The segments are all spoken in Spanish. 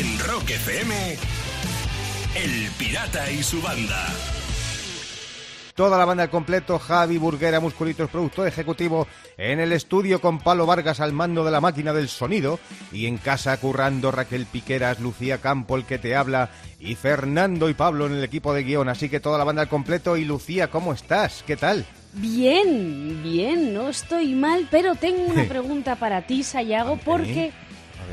En Rock FM, El Pirata y su banda. Toda la banda al completo, Javi Burguera, Musculitos, productor ejecutivo, en el estudio con Palo Vargas al mando de la máquina del sonido, y en casa currando Raquel Piqueras, Lucía Campo, el que te habla, y Fernando y Pablo en el equipo de guion. Así que toda la banda al completo. Y Lucía, ¿cómo estás? ¿Qué tal? Bien, bien, no estoy mal, pero tengo una pregunta para ti, Sayago, porque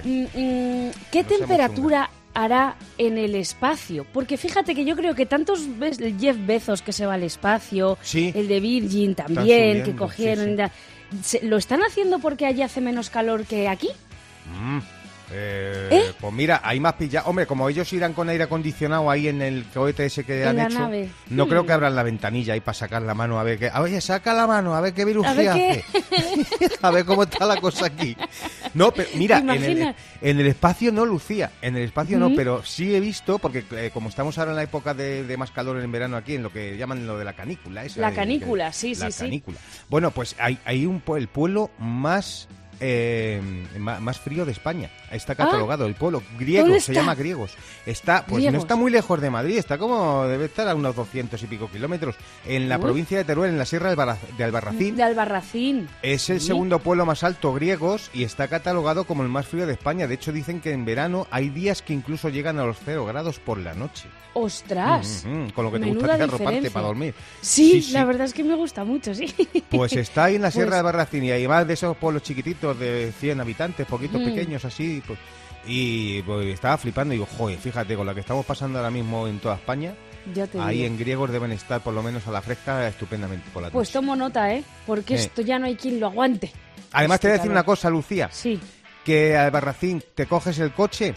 ¿qué No seamos temperatura hará en el espacio? Porque fíjate que yo creo que tantos el Jeff Bezos que se va al espacio, Sí. el de Virgin también, que cogieron, sí, sí. ¿lo están haciendo porque allí hace menos calor que aquí? Mm, eh, ¿Eh? Pues mira, hay más pillado. Hombre, como ellos irán con aire acondicionado ahí en el cohete ese que En han la hecho, nave. no creo que abran la ventanilla ahí para sacar la mano a ver qué. Oye, saca la mano a ver qué virus A ver qué- hace. a ver cómo está la cosa aquí. No, pero mira, ¿Te en el, imaginas? en el espacio no, Lucía. En el espacio no, pero sí he visto, porque eh, como estamos ahora en la época de, de más calor en verano aquí, en lo que llaman lo de la canícula. esa La de- canícula, que- sí, la sí, sí. canícula. Bueno, pues hay, hay un el pueblo más eh, más frío de España. Está catalogado el pueblo griego, Ah. ¿Dónde se llama griegos. Está, pues Griegos. no está muy lejos de Madrid, está como debe estar a unos 200 y pico kilómetros en la Uy. provincia de Teruel, en la sierra de Albarra- de Albarracín. De Albarracín. Es el Sí. segundo pueblo más alto griegos y está catalogado como el más frío de España. De hecho, dicen que en verano hay días que incluso llegan a los 0 grados por la noche. ¡Ostras! Mm, con lo que te gusta arroparte para dormir. Sí, Sí, la verdad es que me gusta mucho, sí. Pues está ahí en la Sierra Pues- de Barracín y además de esos pueblos chiquititos de 100 habitantes, poquitos Mm. pequeños así. Pues, y pues, estaba flipando y digo, joder, fíjate, con la que estamos pasando ahora mismo en toda España, ahí digo. en griegos deben estar por lo menos a la fresca estupendamente por la Pues tomo nota, ¿eh? Porque Eh. esto ya no hay quien lo aguante. Además te voy a decir una cosa, Lucía, Sí. que a Barracín te coges el coche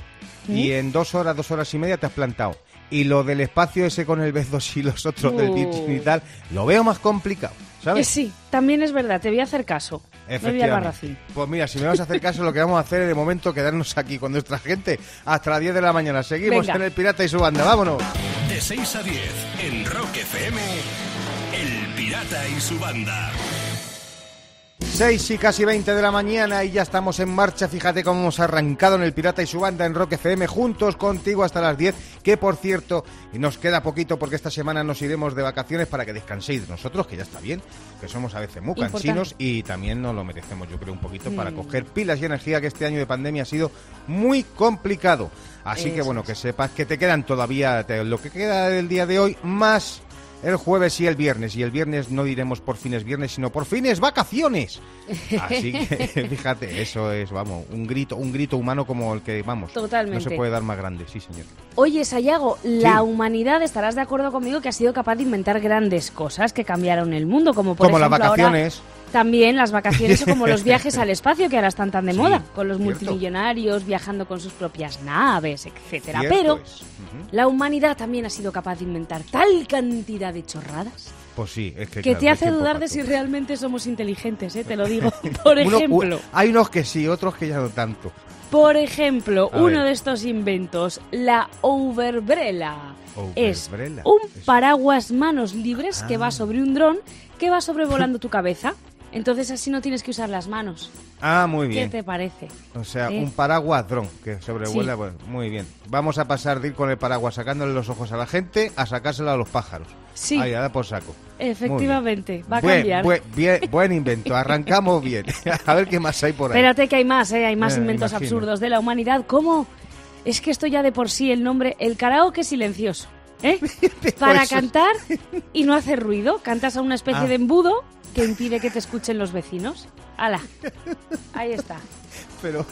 y ¿Mm? en dos horas, dos horas y media te has plantado. Y lo del espacio ese con el Bezos y los otros del. Virgin y tal, lo veo más complicado, Que ¿sabes? sí, también es verdad, te voy a hacer caso. Me voy al barracín. Pues mira, si me vas a hacer caso, lo que vamos a hacer es de momento quedarnos aquí con nuestra gente hasta las 10 de la mañana. Seguimos Venga. en El Pirata y su banda, vámonos. De 6 a 10 en Rock FM, El Pirata y su banda. 6 y casi 20 de la mañana y ya estamos en marcha. Fíjate cómo hemos arrancado en El Pirata y su banda en Rock FM juntos contigo hasta las 10. Que por cierto, nos queda poquito porque esta semana nos iremos de vacaciones para que descanséis nosotros, que ya está bien, que somos a veces muy cansinos y también nos lo merecemos, yo creo, un poquito para coger pilas y energía que este año de pandemia ha sido muy complicado. Así que bueno, que sepas que te quedan todavía te- lo que queda del día de hoy más el jueves y el viernes. Y el viernes no diremos por fines viernes, sino por fines vacaciones. Así que fíjate, eso es, vamos, un grito, un grito humano como el que, vamos, no Totalmente. se puede dar más grande, sí señor. Oye, Sayago, la Sí. humanidad, estarás de acuerdo conmigo que ha sido capaz de inventar grandes cosas que cambiaron el mundo, como por como las ejemplo ahora vacaciones. También las vacaciones o como los viajes al espacio que ahora están tan de Sí, moda, con los cierto. multimillonarios viajando con sus propias naves, etcétera. Cierto Pero la humanidad también ha sido capaz de inventar tal cantidad de chorradas Pues sí, es que, que claro, te hace dudar de si realmente somos inteligentes, ¿eh? te lo digo. Por ejemplo, hay unos que sí, otros que ya no tanto. por ejemplo, A uno ver. de estos inventos, la overbrella. Es un paraguas manos libres que Ah. va sobre un dron que va sobrevolando tu cabeza. Entonces así no tienes que usar las manos. Ah, muy ¿Qué bien. te parece? O sea, ¿Eh? un paraguas dron que sobrevuela. Sí. bueno, muy bien. Vamos a pasar de ir con el paraguas sacándole los ojos a la gente a sacárselo a los pájaros. Sí. Ahí, a dar por saco. Efectivamente, va a buen, cambiar. Buen, bien- buen invento. Arrancamos bien. a ver qué más hay por ahí. Espérate que hay más, ¿eh? hay más Eh, inventos imagino. absurdos de la humanidad. ¿Cómo? Es que esto ya de por sí el nombre, el karaoke silencioso. ¿eh? Para eso- cantar y no hacer ruido. Cantas a una especie Ah. de embudo que impide que te escuchen los vecinos. ¡Hala! Ahí está. Pero.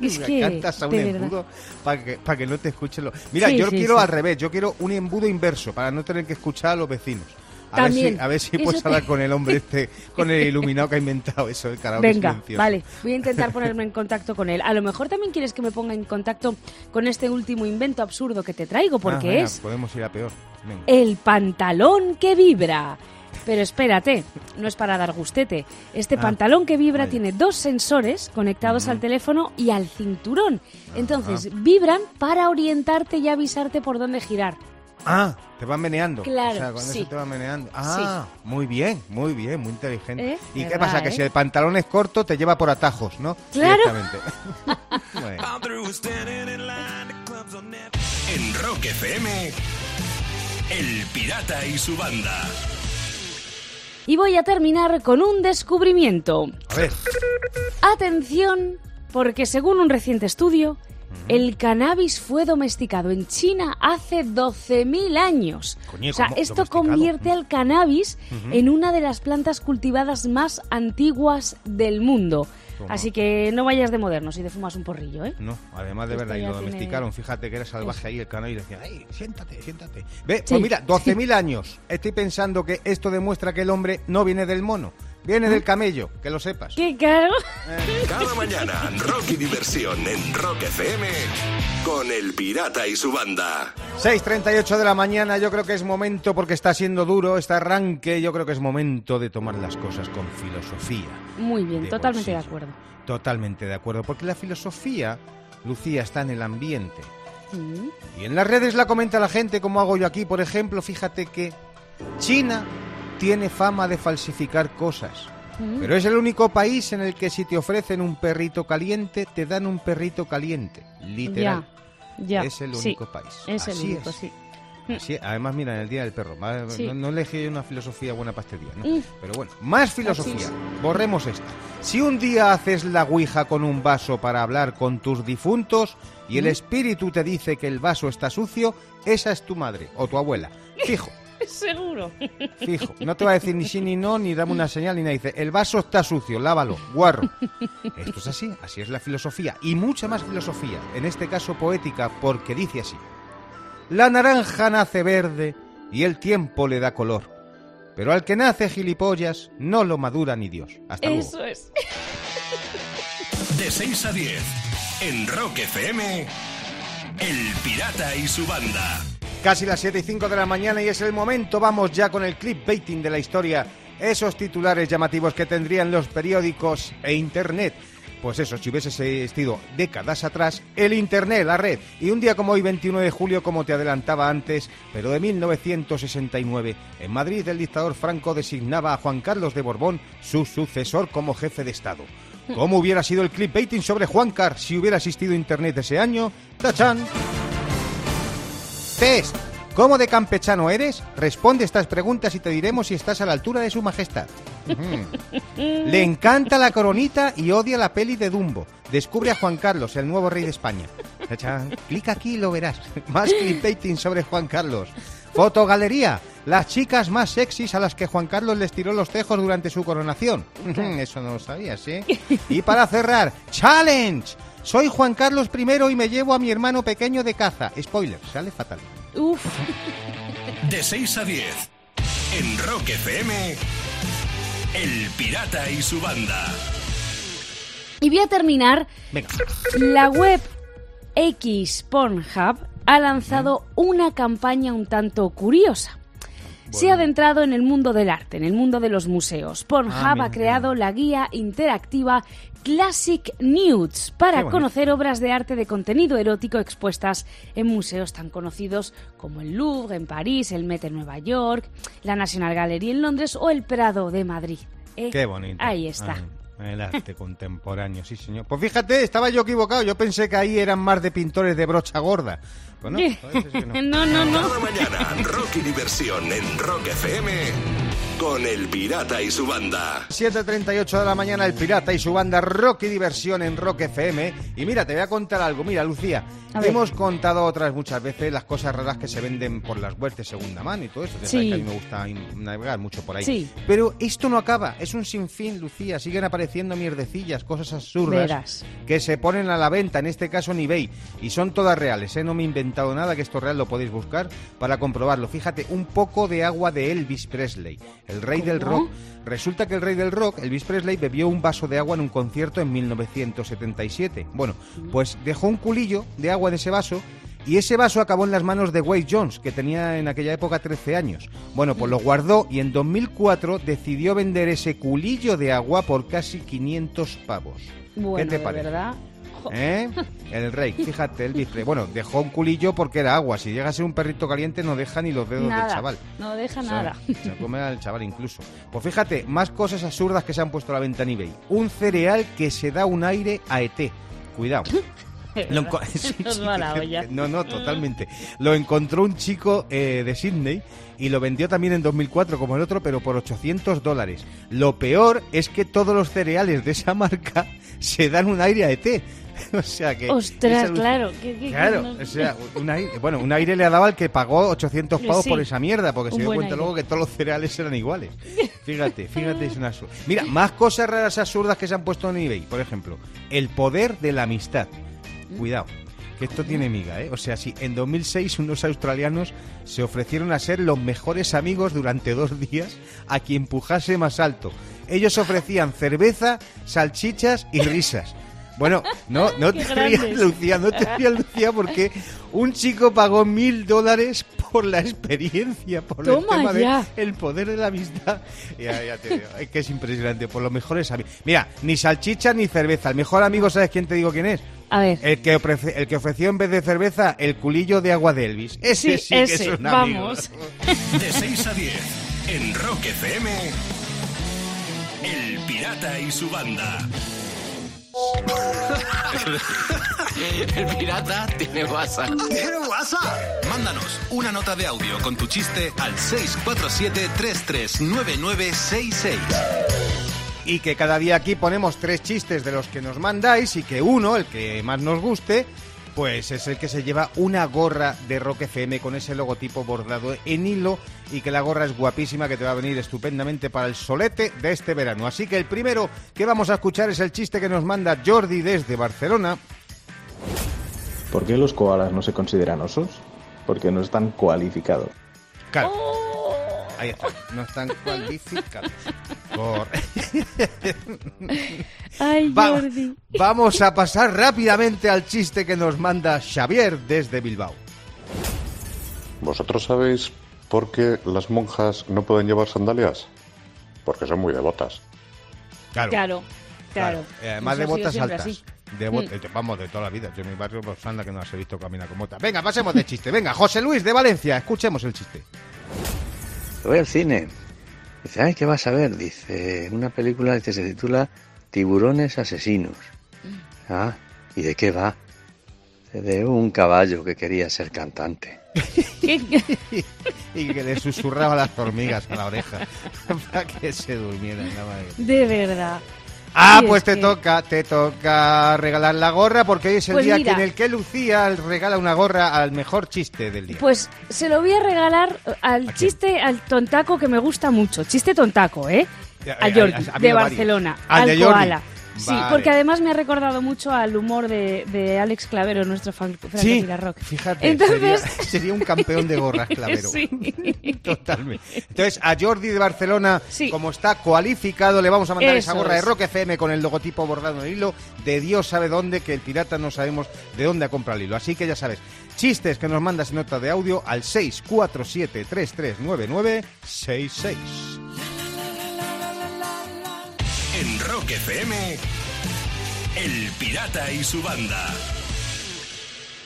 Es que, cantas a un embudo para que, para que no te escuchen los. Mira, Sí, yo sí, quiero sí. al revés. Yo quiero un embudo inverso para no tener que escuchar a los vecinos. A ver También. si, a ver si Eso puedes te- hablar con el hombre este, con el iluminado que ha inventado eso, el karaoke Venga, silencioso. vale. Voy a intentar ponerme en contacto con él. A lo mejor también quieres que me ponga en contacto con este último invento absurdo que te traigo, Ah, porque venga, es Podemos ir a peor. Venga. el pantalón que vibra. Pero espérate, no es para dar gustete. Este Ah, pantalón que vibra vaya. tiene dos sensores conectados al teléfono y al cinturón. Entonces vibran para orientarte y avisarte por dónde girar. Ah, te van meneando. Claro, O sea, con sí. eso te van meneando. Ah, muy bien, muy bien, muy inteligente. ¿Eh? ¿Y qué ¿Verdad, pasa? Que eh? si el pantalón es corto, te lleva por atajos, ¿no? Claro. Directamente. Bueno. En Rock FM, El Pirata y su banda. Y voy a terminar con un descubrimiento. A ver, Atención, porque según un reciente estudio, el cannabis fue domesticado en China hace 12.000 años. Coño, o sea, esto convierte al cannabis en una de las plantas cultivadas más antiguas del mundo. Toma. Así que no vayas de moderno si te fumas un porrillo, ¿eh? no, además de Esto verdad, y lo tiene- domesticaron, fíjate que era salvaje ahí el canal y decía, ¡ay, siéntate, siéntate! Ve, Sí. pues mira, 12.000 años. Estoy pensando que esto demuestra que el hombre no viene del mono, viene del camello, que lo sepas. ¡Qué caro! Cada mañana, rock y diversión en Rock FM con El Pirata y su banda. 6.38 de la mañana, yo creo que es momento, porque está siendo duro este arranque, yo creo que es momento de tomar las cosas con filosofía. Muy bien, de totalmente de acuerdo. Totalmente de acuerdo, porque la filosofía, Lucía, está en el ambiente. Mm. Y en las redes la comenta la gente, como hago yo aquí, por ejemplo, fíjate que China tiene fama de falsificar cosas. Mm. Pero es el único país en el que si te ofrecen un perrito caliente, te dan un perrito caliente. Literal. Ya, ya. Es el sí, único país. Es el único, es. sí. Así- además, mira, en el Día del Perro. Sí. No, no elegí una filosofía buena para este día, ¿no? Mm. Pero bueno, más filosofía. Borremos esta. Si un día haces la ouija con un vaso para hablar con tus difuntos y Mm. el espíritu te dice que el vaso está sucio, esa es tu madre o tu abuela. Fijo, Seguro. fijo. No te va a decir ni sí ni no, ni dame una señal ni nada. Dice, el vaso está sucio, lávalo, guarro. Esto es así, así es la filosofía. Y mucha más filosofía, en este caso poética, porque dice así. La naranja nace verde y el tiempo le da color. Pero al que nace gilipollas no lo madura ni Dios. Hasta luego. Eso es. De 6 a 10, en Rock FM, El Pirata y su banda. Casi las 7 y 5 de la mañana y es el momento. Vamos ya con el clickbaiting de la historia. Esos titulares llamativos que tendrían los periódicos e Internet. Pues eso, si hubiese existido décadas atrás, el Internet, la red. Y un día como hoy, 21 de julio, como te adelantaba antes, pero de 1969, en Madrid el dictador Franco designaba a Juan Carlos de Borbón su sucesor como jefe de Estado. ¿Cómo hubiera sido el clickbaiting sobre Juan Car si hubiera existido Internet ese año? ¡Tachán! Test. ¿Cómo de campechano eres? Responde estas preguntas y te diremos si estás a la altura de su majestad. Le encanta la coronita y odia la peli de Dumbo. Descubre a Juan Carlos, el nuevo rey de España. Clica aquí y lo verás. Más clickbaiting sobre Juan Carlos. Fotogalería. Las chicas más sexys a las que Juan Carlos les tiró los tejos durante su coronación. Eso no lo sabías, ¿eh? Y para cerrar, challenge. Soy Juan Carlos I y me llevo a mi hermano pequeño de caza. Spoiler, sale fatal. Uf. De 6 a 10, en Rock FM, El Pirata y su banda. Y voy a terminar. Venga. La web X Pornhub ha lanzado una campaña un tanto curiosa. Se ha adentrado en el mundo del arte, en el mundo de los museos. Pornhub Ah, ha creado la guía interactiva Classic Nudes para conocer obras de arte de contenido erótico expuestas en museos tan conocidos como el Louvre en París, el Met en Nueva York, la National Gallery en Londres o el Prado de Madrid. ¿Eh? Qué bonito. Ahí está. Ay, el arte contemporáneo, sí, señor. Pues fíjate, estaba yo equivocado. Yo pensé que ahí eran más de pintores de brocha gorda. Pues no, que no. no, no, no. Cada mañana, rock y diversión en Rock FM con El Pirata y su banda. 7.38 de la mañana, el pirata y su banda Rock y Diversión en Rock FM. Y mira, te voy a contar algo. Mira, Lucía, hemos contado otras muchas veces las cosas raras que se venden por las webs de segunda mano y todo eso. Sí. que a mí me gusta navegar mucho por ahí. Sí. Pero esto no acaba, es un sinfín, Lucía. Siguen apareciendo mierdecillas, cosas absurdas Verás. que se ponen a la venta, en este caso en eBay. Y son todas reales, ¿eh? No me he inventado nada, que esto es real lo podéis buscar para comprobarlo. Fíjate, un poco de agua de Elvis Presley, el rey del rock. Resulta que el rey del rock, Elvis Presley, bebió un vaso de agua en un concierto en 1977. Bueno, pues dejó un culillo de agua en ese vaso y ese vaso acabó en las manos de Wade Jones, que tenía en aquella época 13 años. Bueno, pues lo guardó y en 2004 decidió vender ese culillo de agua por casi 500 pavos. Bueno, ¿Qué te de parece? verdad. ¿Eh? El rey, fíjate, Elvis Presley. Bueno, dejó un culillo porque era agua. Si llega a ser un perrito caliente, no deja ni los dedos Nada. del chaval. No deja O sea, nada. Se come al chaval incluso. Pues fíjate, más cosas absurdas que se han puesto a la venta en eBay. Un cereal que se da un aire a ET. Cuidado. Lo Sí, sí. No, no, totalmente. Lo encontró un chico eh, de Sydney y lo vendió también en 2004 como el otro, pero por 800 dólares. Lo peor es que todos los cereales de esa marca se dan un aire a ET. O sea que... Ostras, claro. que- que- que Claro, no- o sea, un aire, bueno, un aire le daba al que pagó 800 pavos Sí, por esa mierda, porque se dio cuenta aire. luego que todos los cereales eran iguales. Fíjate, fíjate, es una. Mira, más cosas raras absurdas que se han puesto en eBay, por ejemplo, el poder de la amistad. Cuidado, que esto tiene miga, ¿eh? O sea, si en 2006 unos australianos se ofrecieron a ser los mejores amigos durante dos días a quien empujase más alto. Ellos ofrecían cerveza, salchichas y risas. Bueno, no, no te rías. Lucía, no te rías, Lucía, porque un chico pagó mil dólares por la experiencia, por Toma el tema ya. de el poder de la amistad. Ya, ya te digo, es que es impresionante, por los mejores amigos. Mira, ni salchicha ni cerveza. El mejor amigo, ¿sabes quién te digo quién es? A ver. El que, ofrece- el que ofreció en vez de cerveza el culillo de agua de Elvis. Ese sí, Sí, que es un amigo. vamos. De 6 a 10 en Rock FM. El Pirata y su banda. El pirata tiene WhatsApp. ¿Tiene WhatsApp? Mándanos una nota de audio con tu chiste al 647-339966. Y que cada día aquí ponemos tres chistes de los que nos mandáis y que uno, el que más nos guste, pues es el que se lleva una gorra de Rock FM con ese logotipo bordado en hilo y que la gorra es guapísima que te va a venir estupendamente para el solete de este verano. Así que el primero que vamos a escuchar es el chiste que nos manda Jordi desde Barcelona. ¿Por qué los koalas no se consideran osos? Porque no están cualificados. Claro. Ahí está. No están cualificados. Por- Ay, Va- Jordi. vamos a pasar rápidamente al chiste que nos manda Xavier desde Bilbao. ¿Vosotros sabéis por qué las monjas no pueden llevar sandalias? Porque son muy devotas. Claro. Claro, claro. Y además Eso de ha sido botas siempre altas. así. De bot- eh, Vamos, de toda la vida. Yo en mi barrio, pues anda que no las he visto caminar con botas. Venga, pasemos de chiste. Venga, José Luis de Valencia, escuchemos el chiste. Voy al cine. Dice, ay, ¿qué vas a ver? Dice, una película que se titula Tiburones Asesinos. Ah, ¿y de qué va? De un caballo que quería ser cantante. ¿Qué- Y que le susurraba las hormigas a la oreja para que se durmiera. nada más. De verdad. Ah, pues es te que- toca, te toca regalar la gorra porque hoy es el Pues día mira. en el que Lucía regala una gorra al mejor chiste del día. Pues se lo voy a regalar al chiste, al tontaco que me gusta mucho. Chiste tontaco, ¿eh? A eh, Jordi, ha- ha habido de. Barcelona. Al Al, de Jordi. koala. Sí, Vale. porque además me ha recordado mucho al humor de, de Alex Clavero, nuestro fan Sí, rock. fíjate, Entonces, sería, sería un campeón de gorras, clavero. Sí. Totalmente. Entonces, a Jordi de Barcelona, Sí. como está cualificado, le vamos a mandar esa gorra de. Rock FM con el logotipo bordado en hilo de Dios sabe dónde, que el pirata no sabemos de dónde ha comprado el hilo. Así que ya sabes, chistes que nos mandas en nota de audio al 647-3399-66. En Rock FM. El Pirata y su banda.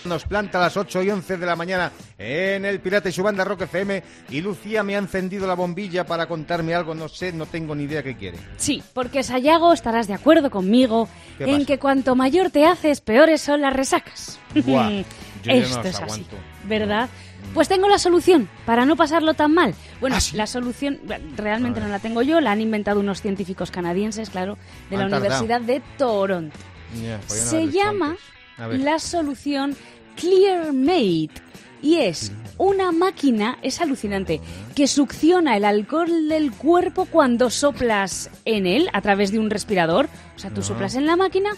Nos planta a las 8 y 11 de la mañana en el Pirata y su banda Rock FM y Lucía me ha encendido la bombilla para contarme algo, no sé, no tengo ni idea qué quiere. sí, porque Sayago estarás de acuerdo conmigo ¿Qué en pasa? que cuanto mayor te haces, peores son las resacas. Buah, yo ya no Esto las es así. ¿verdad? Pues tengo la solución para no pasarlo tan mal. Bueno, ¿Ah, sí? la solución realmente no la tengo yo, la han inventado unos científicos canadienses, claro, de la Han tardado. Universidad de Toronto. Podían Se llama la solución ClearMate y es una máquina, es alucinante, que succiona el alcohol del cuerpo cuando soplas en él a través de un respirador. O sea, tú Ah. soplas en la máquina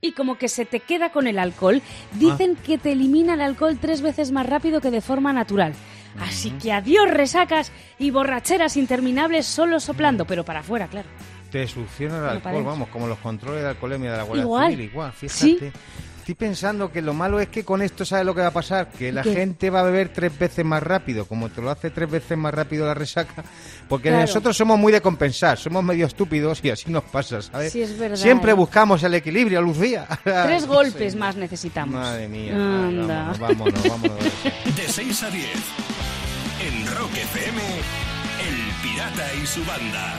y como que se te queda con el alcohol. Dicen Ah. que te elimina el alcohol tres veces más rápido que de forma natural. Así que adiós resacas y borracheras interminables solo soplando, pero para afuera, claro. Te succiona el alcohol, vamos, como los controles de alcoholemia de la Guardia Igual. Civil, igual, fíjate. Sí. Estoy pensando que lo malo es que con esto, ¿sabes lo que va a pasar? Que la ¿Qué? gente va a beber tres veces más rápido, como te lo hace tres veces más rápido la resaca, porque Claro. nosotros somos muy de compensar, somos medio estúpidos y así nos pasa, ¿sabes? Sí, es verdad, Siempre ¿eh? buscamos el equilibrio, Lucía. Tres golpes más necesitamos. Madre mía, Anda. vámonos, vámonos, vámonos. De 6 a 10. En Rock FM. El Pirata y su banda.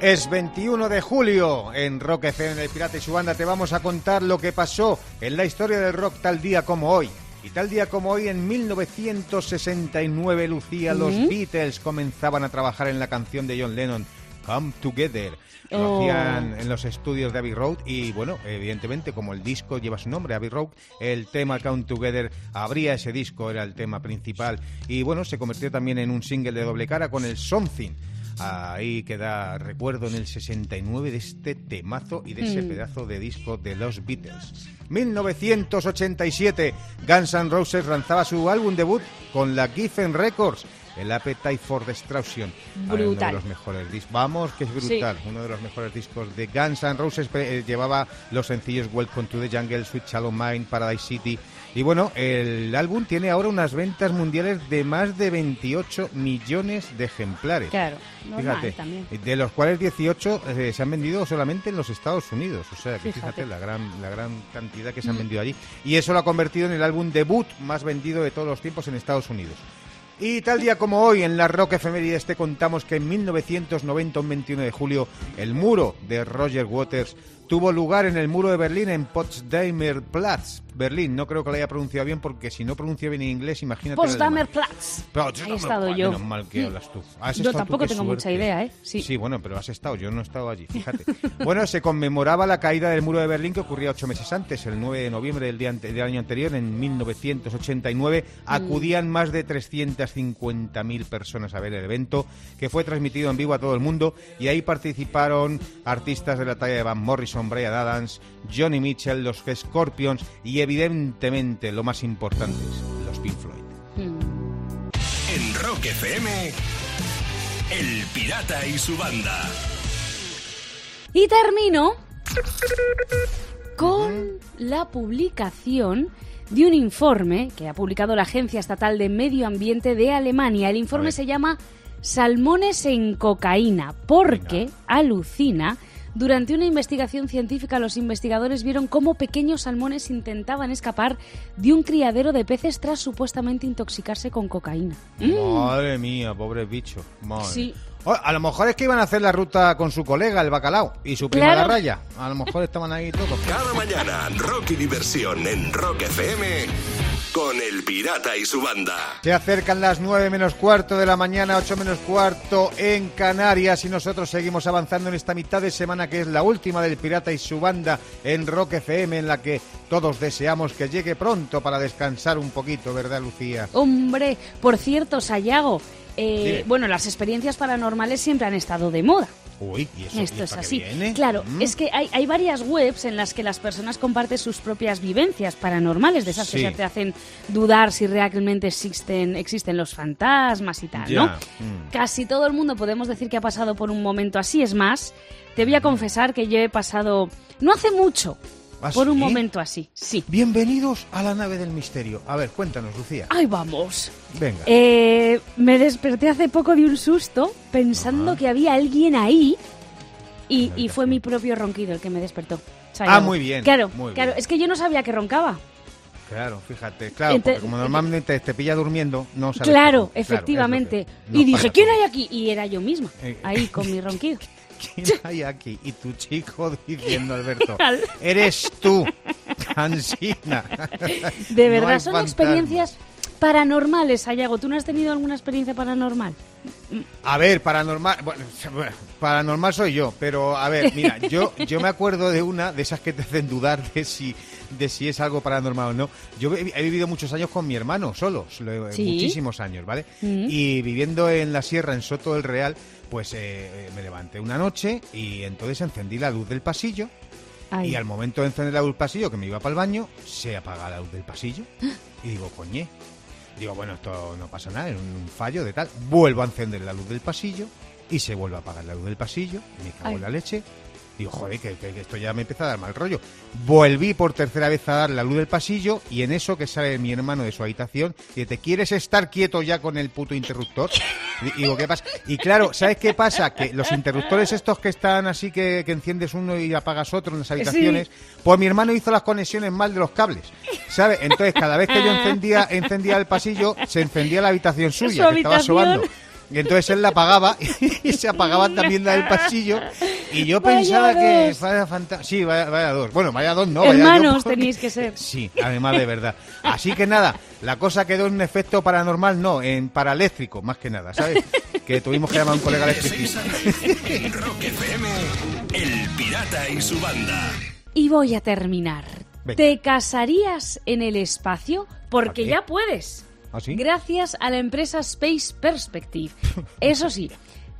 Es 21 de julio en Rock FM en el Pirata y su banda. Te vamos a contar lo que pasó en la historia del rock tal día como hoy. Y tal día como hoy, en 1969, Lucía, los Beatles comenzaban a trabajar en la canción de John Lennon, Come Together. Lo Oh. hacían en los estudios de Abbey Road y, bueno, evidentemente, como el disco lleva su nombre, Abbey Road, el tema Come Together abría ese disco, era el tema principal. Y, bueno, se convirtió también en un single de doble cara con el Something. Ahí queda recuerdo en el 69 de este temazo y de ese Mm. pedazo de disco de los Beatles. 1987, Guns N' Roses lanzaba su álbum debut con la Giffen Records, el Appetite for Destruction. Ah, Uno de Brutal. los mejores discos. Vamos, que es brutal. Uno de los mejores discos de Guns N' Roses eh, llevaba los sencillos Welcome to the Jungle, Sweet Shallow Mind, Paradise City. Y bueno, el álbum tiene ahora unas ventas mundiales de más de 28 millones de ejemplares. Claro, normal Fíjate, también. de los cuales 18 eh, se han vendido solamente en los Estados Unidos. O sea, que fíjate, Fíjate. Mm. la gran, la gran cantidad que se han vendido allí. Y eso lo ha convertido en el álbum debut más vendido de todos los tiempos en Estados Unidos. Y tal día como hoy, en la Rock Efemérides, te contamos que en 1990, un 21 de julio, el muro de Roger Waters tuvo lugar en el muro de Berlín, en Potsdamer Platz, Berlín. No creo que lo haya pronunciado bien, porque si no pronuncio bien en inglés, imagínate. en Potsdamer alemán. Platz. Pero, Ahí he estado yo. Menos mal que hablas tú. ¿Has Yo tú? tampoco tengo mucha idea, ¿eh? Sí. bueno, pero has estado. Yo no he estado allí, fíjate. bueno, se conmemoraba la caída del muro de Berlín que ocurría ocho meses antes, el 9 de noviembre del, día ante- del año anterior, en 1989. Acudían más de 350.000 personas a ver el evento, que fue transmitido en vivo a todo el mundo. Y ahí participaron artistas de la talla de Van Morrison, Brian Adams, Johnny Mitchell, los Scorpions y, evidentemente, lo más importante, los Pink Floyd. Mm. En Rock FM, El Pirata y su banda. Y termino con la publicación de un informe que ha publicado la Agencia Estatal de Medio Ambiente de Alemania. El informe se llama Salmones en cocaína, porque alucina. Durante una investigación científica, los investigadores vieron cómo pequeños salmones intentaban escapar de un criadero de peces tras supuestamente intoxicarse con cocaína. Madre mía, pobre bicho. Madre. Sí. Oh, a lo mejor es que iban a hacer la ruta con su colega, el bacalao, y su prima Claro. la raya. A lo mejor estaban ahí todos. Cada mañana, rock y diversión en Rock FM con El Pirata y su banda. Se acercan las 9 menos cuarto de la mañana, 8 menos cuarto en Canarias y nosotros seguimos avanzando en esta mitad de semana que es la última del Pirata y su banda en Rock FM en la que todos deseamos que llegue pronto para descansar un poquito, ¿verdad Lucía? Hombre, por cierto, Sayago, eh, bueno, las experiencias paranormales siempre han estado de moda. Uy, ¿y eso, Esto y es así. viene? Claro, Mm. es que hay, hay varias webs en las que las personas comparten sus propias vivencias paranormales, de esas Sí. que ya te hacen dudar si realmente existen, existen los fantasmas y tal, Ya, ¿no? mm. Casi todo el mundo podemos decir que ha pasado por un momento así. Es más, te voy a confesar que yo he pasado, no hace mucho, ¿Ah, por un sí? momento así. Sí. Bienvenidos a la nave del misterio. A ver, cuéntanos, Lucía. Ahí vamos. Venga. Eh, me desperté hace poco de un susto pensando Ajá. que había alguien ahí y, y fue mi propio ronquido el que me despertó. Ah, muy bien, Claro, muy claro. bien. Es que yo no sabía que roncaba. Claro, fíjate. Claro, Ente- porque como normalmente te pilla durmiendo, no sabes. Claro, efectivamente. y dije, ¿quién hay aquí? Y era yo misma, Eh. ahí con mi ronquido. ¿Quién hay aquí? Y tu chico diciendo, Alberto, Al- eres tú, cansina. De verdad, son experiencias paranormales, Ayago. ¿Tú no has tenido alguna experiencia paranormal? A ver, paranormal, bueno, paranormal soy yo, pero a ver, mira, yo, yo me acuerdo de una de esas que te hacen dudar de si, de si es algo paranormal o no. Yo he, he vivido muchos años con mi hermano, solo, solo- Sí. muchísimos años, ¿vale? Mm. Y viviendo en la sierra, en Soto del Real, pues eh, eh, me levanté una noche y entonces encendí la luz del pasillo Ay. Y al momento de encender la luz del pasillo, que me iba para el baño, se apaga la luz del pasillo. Y digo, coñe. Digo, bueno, esto no pasa nada, es un fallo de tal. Vuelvo a encender la luz del pasillo y se vuelve a apagar la luz del pasillo. Me cago Ay. en la leche. Digo, joder, que, esto ya me empieza a dar mal rollo. Volví por tercera vez a dar la luz del pasillo y en eso que sale mi hermano de su habitación y ¿te quieres estar quieto ya con el puto interruptor? Y digo, ¿qué pasa? Y claro, ¿sabes qué pasa? Que los interruptores estos que están así que, que enciendes uno y apagas otro en las habitaciones, pues mi hermano hizo las conexiones mal de los cables, ¿sabes? Entonces cada vez que yo encendía, encendía el pasillo, se encendía la habitación suya, que estaba sobando. Y entonces él la apagaba y se apagaba también la del pasillo. Y yo Vaya pensaba que vaya fanta- Sí, vaya, vaya dos. Bueno, vaya dos no. vaya yo Hermanos porque- tenéis que ser. Sí, además de verdad. Así que nada, la cosa quedó en un efecto paranormal, no, en paraeléctrico, más que nada, ¿sabes? Que tuvimos que llamar a un colega De 6 electricista. a 10 en Rock FM, El Pirata y su banda. Y voy a terminar. Venga. ¿Te casarías en el espacio? Porque ya puedes. ¿Ah, sí? Gracias a la empresa Space Perspective. Eso sí,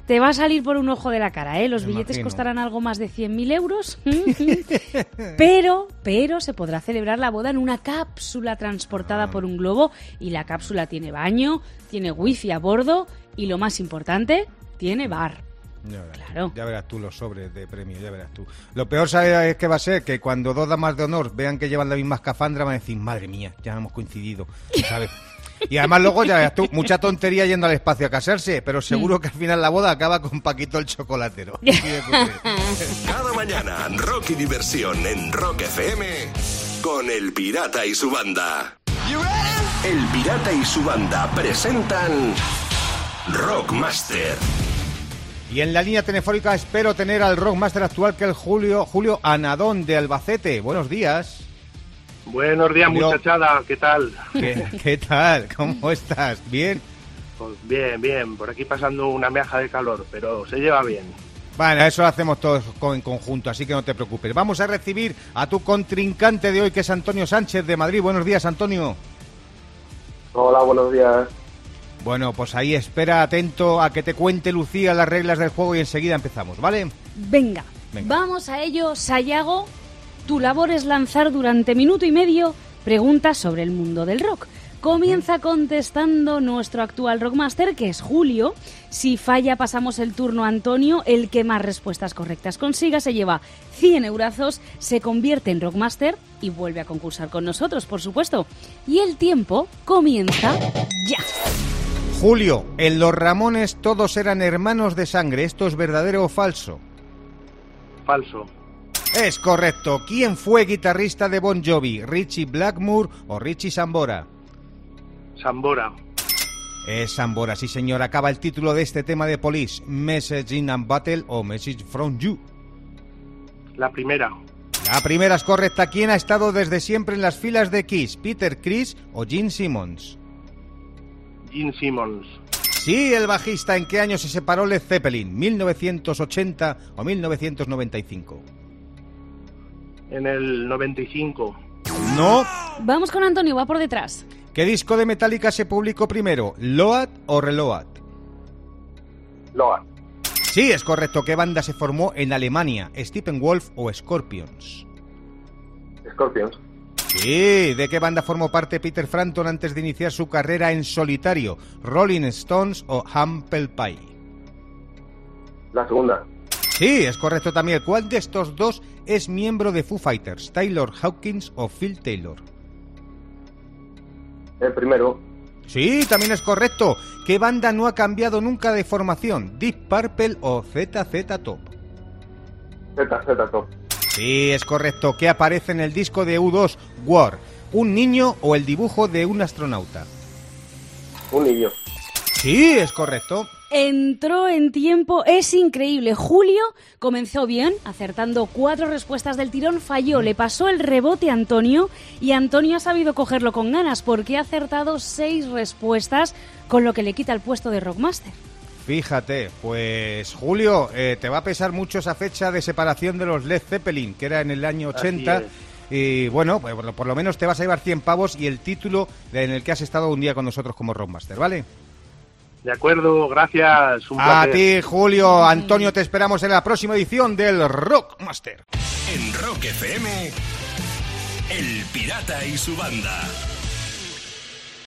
te va a salir por un ojo de la cara, ¿eh? Los Me billetes imagino. costarán algo más de 100.000 euros. pero, pero se podrá celebrar la boda en una cápsula transportada Ah. por un globo. Y la cápsula tiene baño, tiene wifi a bordo y lo más importante, tiene bar. Ya verás, Claro. ya verás tú los sobres de premio, ya verás tú. Lo peor, ¿sabes qué va a ser? Que cuando dos damas de honor vean que llevan la misma escafandra, van a decir, madre mía, ya hemos coincidido, ¿sabes? Y además luego ya tú, mucha tontería yendo al espacio a casarse, pero seguro que al final la boda acaba con Paquito el chocolatero. Cada mañana, rock y diversión en Rock FM con El Pirata y su banda. El Pirata y su banda presentan Rockmaster. Y en la línea telefónica espero tener al rockmaster actual que el Julio, Julio Anadón de Albacete. Buenos días. Buenos días, Julio. muchachada, ¿qué tal? ¿Qué, qué tal? ¿Cómo estás? ¿Bien? Pues bien, bien, por aquí pasando una meaja de calor, pero se lleva bien. Bueno, eso lo hacemos todos en conjunto, así que no te preocupes. Vamos a recibir a tu contrincante de hoy, que es Antonio Sánchez de Madrid. Buenos días, Antonio. Hola, buenos días. Bueno, pues ahí espera atento a que te cuente Lucía las reglas del juego y enseguida empezamos, ¿vale? Venga, Venga. vamos a ello, Sayago. Tu labor es lanzar durante minuto y medio preguntas sobre el mundo del rock. Comienza contestando nuestro actual rockmaster, que es Julio. Si falla, pasamos el turno a Antonio. El que más respuestas correctas consiga se lleva 100 eurazos, se convierte en rockmaster y vuelve a concursar con nosotros, por supuesto. Y el tiempo comienza ya. Julio, en Los Ramones todos eran hermanos de sangre. ¿Esto es verdadero o falso? Falso. Es correcto. ¿Quién fue guitarrista de Bon Jovi? ¿Richie Blackmore o Richie Sambora? Sambora. Es Sambora, sí señor. Acaba el título de este tema de Police. Message in a Battle o Message from You. La primera. La primera es correcta. ¿Quién ha estado desde siempre en las filas de Kiss? ¿Peter Chris o Gene Simmons? Gene Simmons. Sí, el bajista. ¿En qué año se separó Led Zeppelin? ¿1980 o 1995? En el 95. No. Vamos con Antonio, va por detrás. ¿Qué disco de Metallica se publicó primero? ¿Load o Reload? Loa. Sí, es correcto. ¿Qué banda se formó en Alemania? ¿Steppenwolf o Scorpions? Scorpions. Sí, ¿de qué banda formó parte Peter Frampton antes de iniciar su carrera en solitario? ¿Rolling Stones o Humble Pie? La segunda. Sí, es correcto también. ¿Cuál de estos dos es miembro de Foo Fighters? ¿Taylor Hawkins o Phil Taylor? El primero. Sí, también es correcto. ¿Qué banda no ha cambiado nunca de formación? ¿Deep Purple o ZZ Top? Z, Z, top. Sí, es correcto. ¿Qué aparece en el disco de U2 War? ¿Un niño o el dibujo de un astronauta? Un niño. Sí, es correcto. Entró en tiempo, es increíble. Julio comenzó bien, acertando cuatro respuestas del tirón, falló, le pasó el rebote a Antonio y Antonio ha sabido cogerlo con ganas porque ha acertado seis respuestas, con lo que le quita el puesto de Rockmaster. Fíjate, pues Julio, eh, te va a pesar mucho esa fecha de separación de los Led Zeppelin, que era en el año Así 80. es. Y bueno, pues por lo- por lo menos te vas a llevar 100 pavos y el título en el que has estado un día con nosotros como Rockmaster, ¿vale? De acuerdo, gracias. Un A ti, Julio. Antonio, te esperamos en la próxima edición del Rockmaster. En Rock FM, El Pirata y su banda.